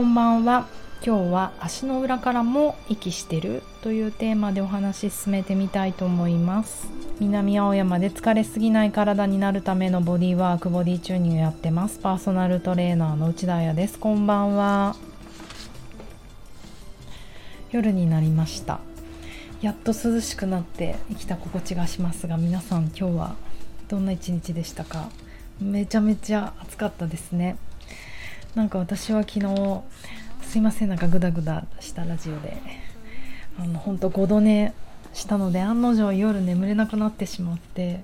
こんばんは。今日は足の裏からも息してるというテーマでお話進めてみたいと思います。南青山で疲れすぎない体になるためのボディワークボディチューニングやってます。パーソナルトレーナーの内田彩です。こんばんは。夜になりました。やっと涼しくなって生きた心地がしますが皆さん今日はどんな一日でしたか？めちゃめちゃ暑かったですね。なんか私は昨日すいませんなんかグダグダしたラジオであの本当5度寝したので案の定夜眠れなくなってしまって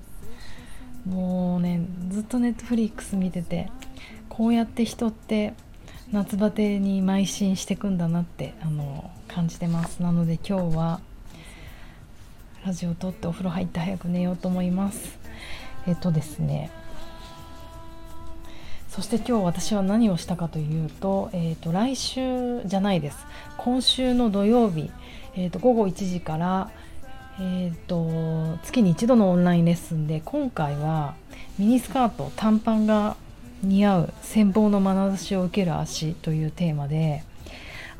もうねずっとネットフリックス見ててこうやって人って夏バテに邁進していくんだなってあの感じてます。なので今日はラジオを撮ってお風呂入って早く寝ようと思います。えっとですねそして今日私は何をしたかというと,、えーと、来週じゃないです。今週の土曜日、えーと、午後1時から、えーと、月に1度のオンラインレッスンで今回はミニスカート短パンが似合う羨望の眼差しを受ける足というテーマで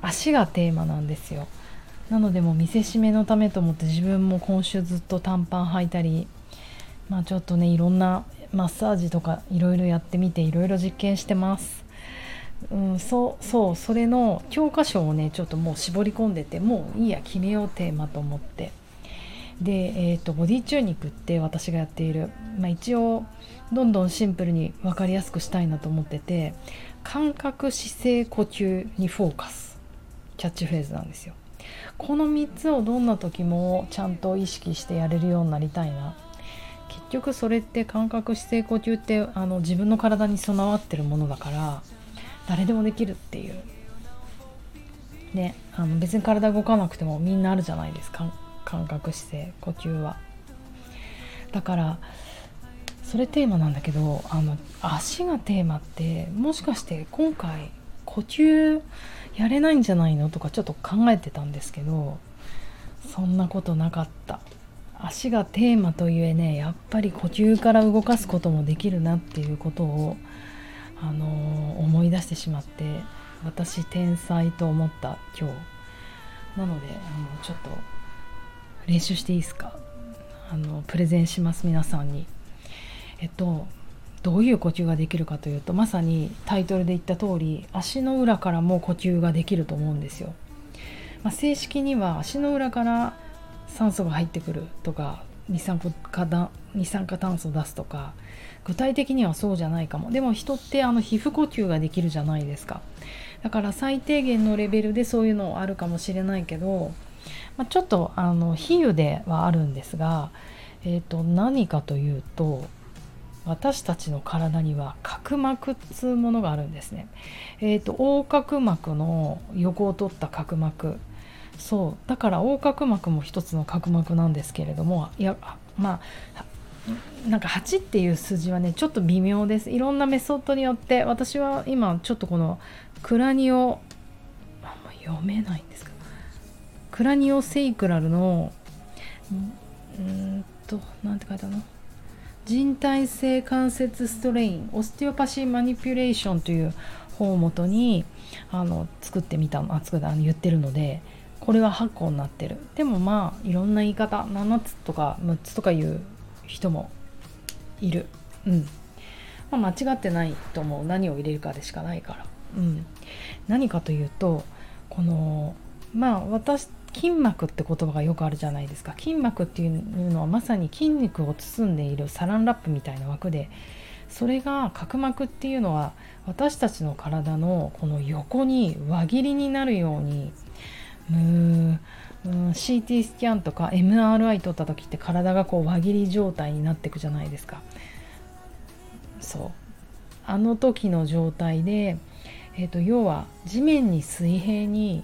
足がテーマなんですよ。なのでもう見せしめのためと思って自分も今週ずっと短パン履いたりまあちょっとねいろんなマッサージとかいろいろやってみていろいろ実験してます。うん、そうそうそれの教科書をねちょっともう絞り込んでてもういいや決めようテーマと思って。で、えーと、ボディチューニックって私がやっている、まあ、一応どんどんシンプルに分かりやすくしたいなと思ってて感覚姿勢呼吸にフォーカス。キャッチフレーズなんですよ。この3つをどんな時もちゃんと意識してやれるようになりたいな。結局それって感覚姿勢呼吸ってあの自分の体に備わってるものだから誰でもできるっていう。ねあの別に体動かなくてもみんなあるじゃないですか。感覚姿勢呼吸は。だからそれテーマなんだけどあの足がテーマってもしかして今回呼吸やれないんじゃないのとかちょっと考えてたんですけどそんなことなかった。足がテーマといえねやっぱり呼吸から動かすこともできるなっていうことを、あのー、思い出してしまって私天才と思った今日。なのであのちょっと練習していいですか？あのプレゼンします皆さんに。えっとどういう呼吸ができるかというとまさにタイトルで言った通り足の裏からも呼吸ができると思うんですよ、まあ、正式には足の裏から酸素が入ってくるとか二酸化二酸化炭素を出すとか具体的にはそうじゃないかも。でも人ってあの皮膚呼吸ができるじゃないですか。だから最低限のレベルでそういうのあるかもしれないけど、まあ、ちょっとあの比喩ではあるんですが、えー、と何かというと私たちの体には角膜っつうものがあるんですね。えーと横隔膜の横を取った角膜。そう。だから横隔膜も一つの角膜なんですけれどもいやまあなんか8っていう数字はねちょっと微妙です。いろんなメソッドによって私は今ちょっとこのクラニオあんま読めないんですか。クラニオセイクラルのうんと何て書いてあるの？人体性関節ストレインオステオパシーマニピュレーションという本をもとにあの作ってみたのあ作った言ってるのでこれは8個になってる。でもまあいろんな言い方。7つとか6つとか言う人もいる。うん、まあ、間違ってないと思う。何を入れるかでしかないから。うん。何かというとこのまあ私筋膜って言葉がよくあるじゃないですか。筋膜っていうのはまさに筋肉を包んでいるサランラップみたいな枠でそれが角膜っていうのは私たちの体のこの横に輪切りになるようにうん。CT スキャンとか MRI 撮った時って体がこう輪切り状態になっていくじゃないですかそうあの時の状態で、えーと、要は地面に水平に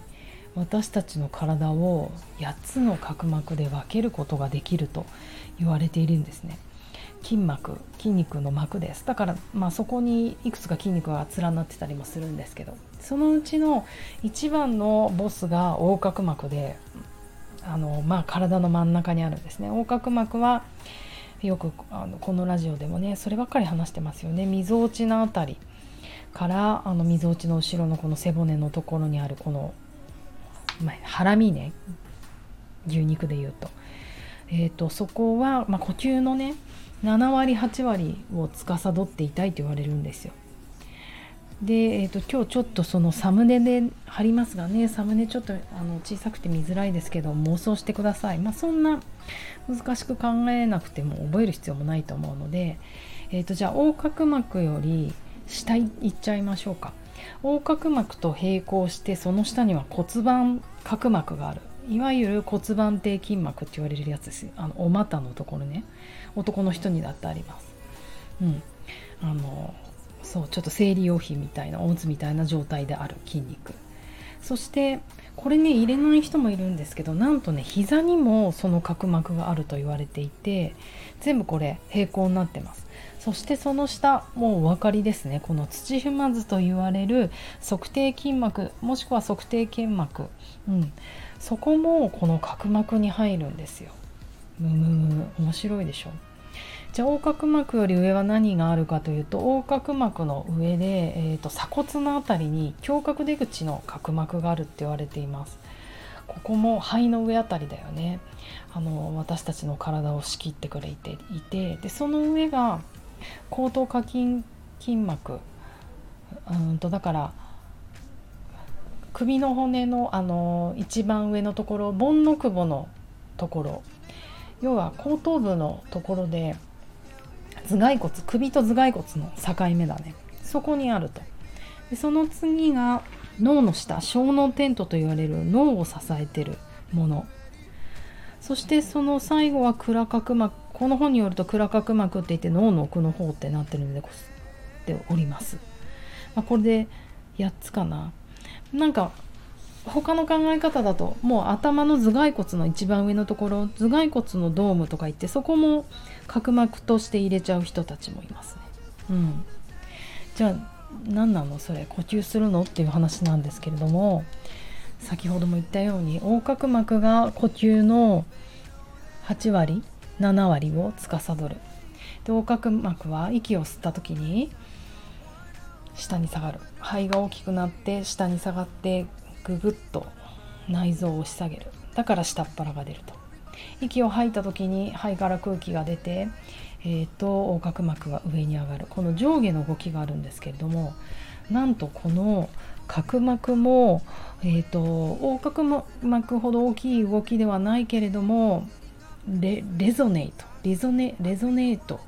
私たちの体を8つの角膜で分けることができると言われているん。ですね。筋膜筋肉の膜です。だから、まあ、そこにいくつか筋肉が連なってたりもするんですけど。そのうちの一番のボスが横隔膜であの、まあ、体の真ん中にあるんですね。横隔膜はよくあのこのラジオでもねそればっかり話してますよね。みぞおちの辺りからあのみぞおちの後ろのこの背骨のところにあるこの、ま、ハラミね。牛肉でいうと,、えーと、そこは、まあ、呼吸のね7割8割を司っていたいと言われるんですよ。で、えーと、今日ちょっとそのサムネで貼りますがねサムネちょっとあの小さくて見づらいですけど妄想してください。まあ、そんな難しく考えなくても覚える必要もないと思うので、えーと、じゃあ横隔膜より下いっちゃいましょうか。横隔膜と並行してその下には骨盤角膜があるいわゆる骨盤底筋膜って言われるやつですあのお股のところね。男の人にだってあります。うん。あのそうちょっと生理用品みたいなおむつみたいな状態である筋肉。そしてこれね入れない人もいるんですけどなんとね膝にもその角膜があると言われていて全部これ平行になってます。そしてその下もうお分かりですね。この土踏まずと言われる測定筋膜もしくは測定腱膜、うん、そこもこの角膜に入るんですよ。むむむ面白いでしょ。じゃあ横隔膜より上は何があるかというと横隔膜の上で、えーと、鎖骨の辺りに胸郭出口の角膜があるって言われています。ここも肺の上あたりだよね。あの私たちの体を仕切ってくれていて。でその上が後頭下筋筋膜。うんとだから首の骨のあの一番上のところ盆の久保のところ要は後頭部のところで頭蓋骨首と頭蓋骨の境目だね。そこにあると。でその次が脳の下小脳テントと言われる脳を支えてるもの。そしてその最後は蔵角膜。この本によると蔵角膜って言って脳の奥の方ってなってるのでこすっております、まあ、これで8つかな。なんか他の考え方だともう頭の頭蓋骨の一番上のところ頭蓋骨のドームとか言ってそこも角膜として入れちゃう人たちもいますね。うん、じゃあ何なのそれ呼吸するのっていう話なんですけれども先ほども言ったように横隔膜が呼吸の8割7割を司る。で横隔膜は息を吸った時に下に下がる。肺が大きくなって下に下がってぐぐっと内臓を押し下げる。だから下っ腹が出ると。息を吐いた時に肺から空気が出て、えーと、横隔膜が上に上がる。この上下の動きがあるんですけれどもなんとこの角膜も、えーと、横隔膜ほど大きい動きではないけれどもレレゾネート。レゾネレゾネート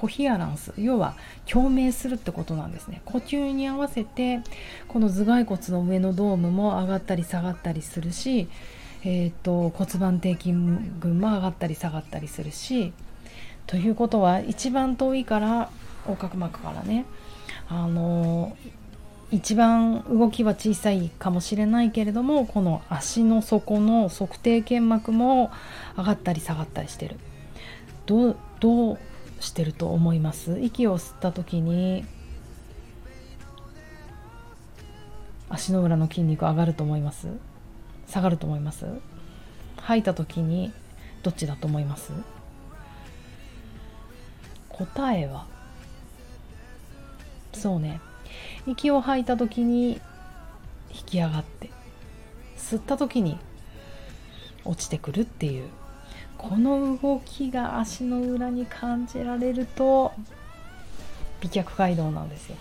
コヒアランス要は共鳴するってことなんですね。呼吸に合わせてこの頭蓋骨の上のドームも上がったり下がったりするし、えーと、骨盤底筋群も上がったり下がったりするしということは一番遠いから横隔膜からねあの一番動きは小さいかもしれないけれどもこの足の底の測定腱膜も上がったり下がったりしてる。どうどうしてると思います。息を吸った時に足の裏の筋肉上がると思います。下がると思います。吐いた時にどっちだと思います？答えは？そうね。息を吐いた時に引き上がって吸った時に落ちてくるっていう。この動きが足の裏に感じられると美脚街道なんですよ。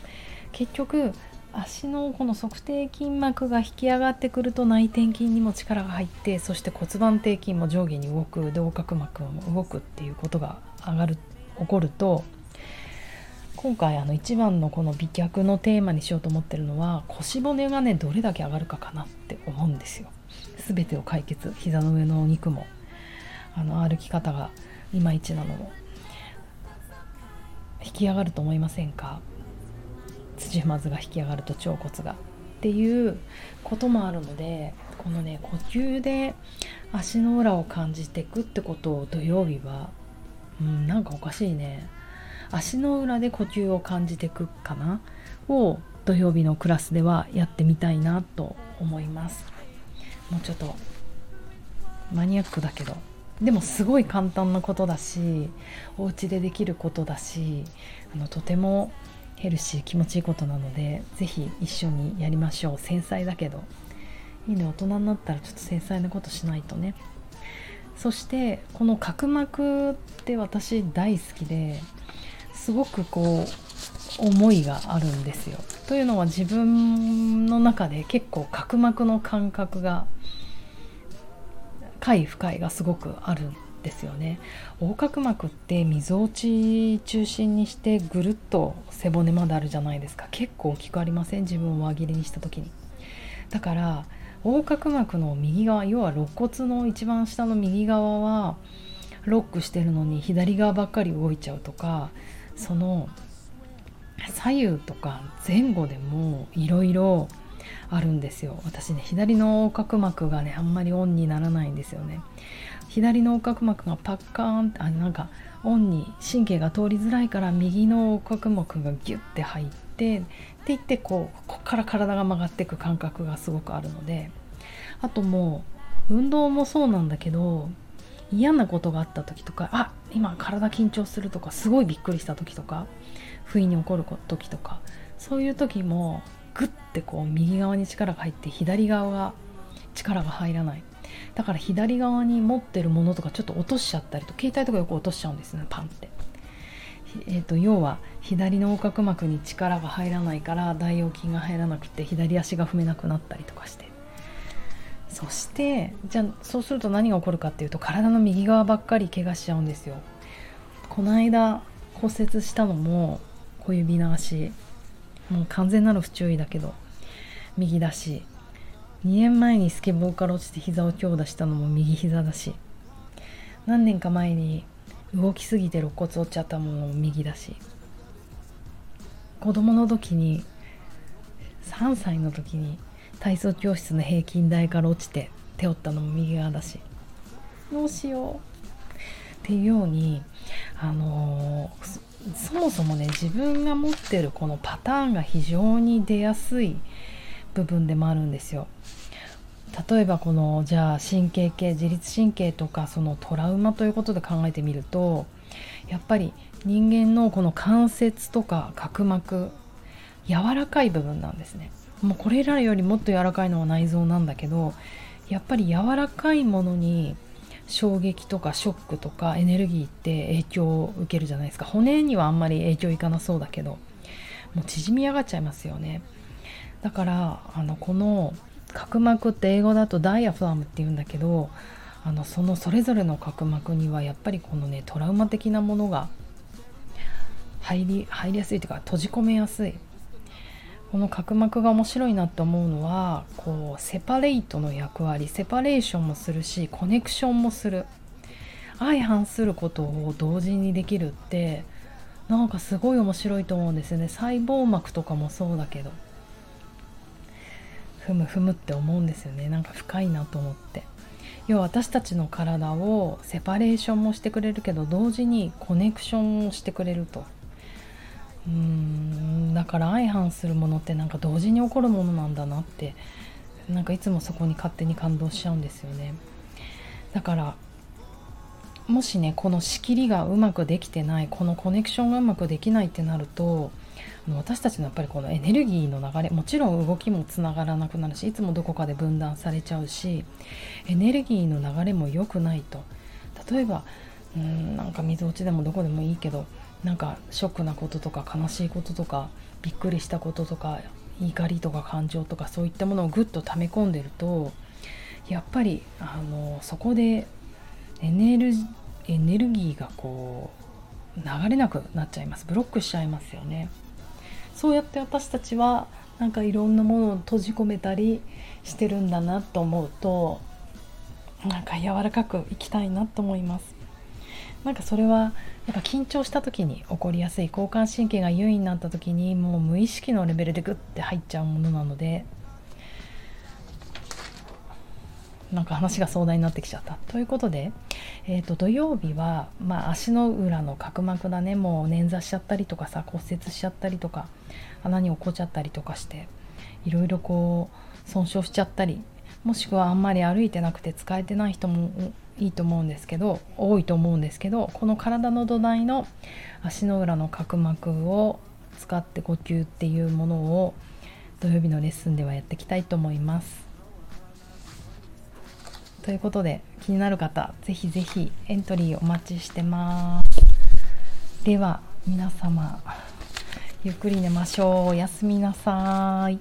結局足のこの測定筋膜が引き上がってくると内転筋にも力が入ってそして骨盤底筋も上下に動く横隔膜も動くっていうことが上がる起こると今回あの一番のこの美脚のテーマにしようと思ってるのは腰骨がねどれだけ上がるかかなって思うんですよ。全てを解決。膝の上のお肉も。あの歩き方がいまいちなのも引き上がると思いませんか？土踏まずが引き上がると腸骨がっていうこともあるのでこのね呼吸で足の裏を感じていくってことを土曜日はうんなんかおかしいね。足の裏で呼吸を感じていくかな？を土曜日のクラスではやってみたいなと思います。もうちょっとマニアックだけど。でもすごい簡単なことだしお家でできることだしあのとてもヘルシー気持ちいいことなので是非一緒にやりましょう。繊細だけど。いいね大人になったらちょっと繊細なことしないとね。そしてこの角膜って私大好きですごくこう思いがあるんですよ。というのは自分の中で結構角膜の感覚が快不快がすごくあるんですよね。横隔膜ってみぞおち中心にしてぐるっと背骨まであるじゃないですか。結構大きくありません？自分を輪切りにした時に。だから横隔膜の右側要は肋骨の一番下の右側はロックしてるのに左側ばっかり動いちゃうとかその左右とか前後でもいろいろあるんですよ。私ね左の横隔膜がねあんまりオンにならないんですよね。左の横隔膜がパッカーンってあなんかオンに神経が通りづらいから右の横隔膜がギュッて入ってって言ってこうここから体が曲がっていく感覚がすごくあるのであともう運動もそうなんだけど嫌なことがあった時とかあ今体緊張するとかすごいびっくりした時とか不意に起こる時とかそういう時もグッてこう右側に力が入って左側が力が入らない。だから左側に持ってるものとかちょっと落としちゃったりと携帯とかよく落としちゃうんですねパンって。えーと、要は左の横隔膜に力が入らないから大腰筋が入らなくて左足が踏めなくなったりとかして。そしてじゃあそうすると何が起こるかっていうと体の右側ばっかり怪我しちゃうんですよ。この間骨折したのも小指の足。もう完全なる不注意だけど右だし2年前にスケボーから落ちて膝を強打したのも右膝だし何年か前に動きすぎて肋骨折っちゃったものも右だし子供の時に3歳の時に体操教室の平均台から落ちて手負ったのも右側だしどうしよう。っていうようにあのー、そもそもね自分が持ってるこのパターンが非常に出やすい部分でもあるんですよ。例えばこのじゃあ神経系自律神経とかそのトラウマということで考えてみるとやっぱり人間のこの関節とか角膜柔らかい部分なんですねもうこれらよりもっと柔らかいのは内臓なんだけどやっぱり柔らかいものに衝撃とかショックとかエネルギーって影響を受けるじゃないですか。骨にはあんまり影響いかなそうだけどもう縮み上がっちゃいますよね。だからあのこの角膜って英語だとダイヤフラムって言うんだけどあのそのそれぞれの角膜にはやっぱりこのねトラウマ的なものが入り入りやすいというか閉じ込めやすい。この角膜が面白いなって思うのはこうセパレイトの役割セパレーションもするしコネクションもする。相反することを同時にできるってなんかすごい面白いと思うんですよね。細胞膜とかもそうだけど。ふむふむって思うんですよね。なんか深いなと思って。要は私たちの体をセパレーションもしてくれるけど同時にコネクションもしてくれると。うんだから相反するものってなんか同時に起こるものなんだなってなんかいつもそこに勝手に感動しちゃうんですよね。だからもしねこの仕切りがうまくできてないこのコネクションがうまくできないってなると私たちのやっぱりこのエネルギーの流れもちろん動きもつながらなくなるしいつもどこかで分断されちゃうしエネルギーの流れも良くないと。例えばうんなんか水落ちでもどこでもいいけどなんかショックなこととか悲しいこととかびっくりしたこととか怒りとか感情とかそういったものをぐっと溜め込んでるとやっぱりあのそこでエネルエネルギーがこう流れなくなっちゃいますブロックしちゃいますよね。そうやって私たちはなんかいろんなものを閉じ込めたりしてるんだなと思うとなんか柔らかくいきたいなと思いますなんかそれはやっぱ緊張した時に起こりやすい交感神経が優位になった時にもう無意識のレベルでグッて入っちゃうものなのでなんか話が壮大になってきちゃった。ということで、えー、と土曜日は、まあ、足の裏の角膜だねもう捻挫しちゃったりとかさ骨折しちゃったりとか穴に落っこっちゃったりとかしていろいろこう損傷しちゃったりもしくはあんまり歩いてなくて使えてない人もいいと思うんですけど多いと思うんですけどこの体の土台の足の裏の角膜を使って呼吸っていうものを土曜日のレッスンではやっていきたいと思います。ということで気になる方ぜひぜひエントリーお待ちしてます。では皆様ゆっくり寝ましょうおやすみなさい。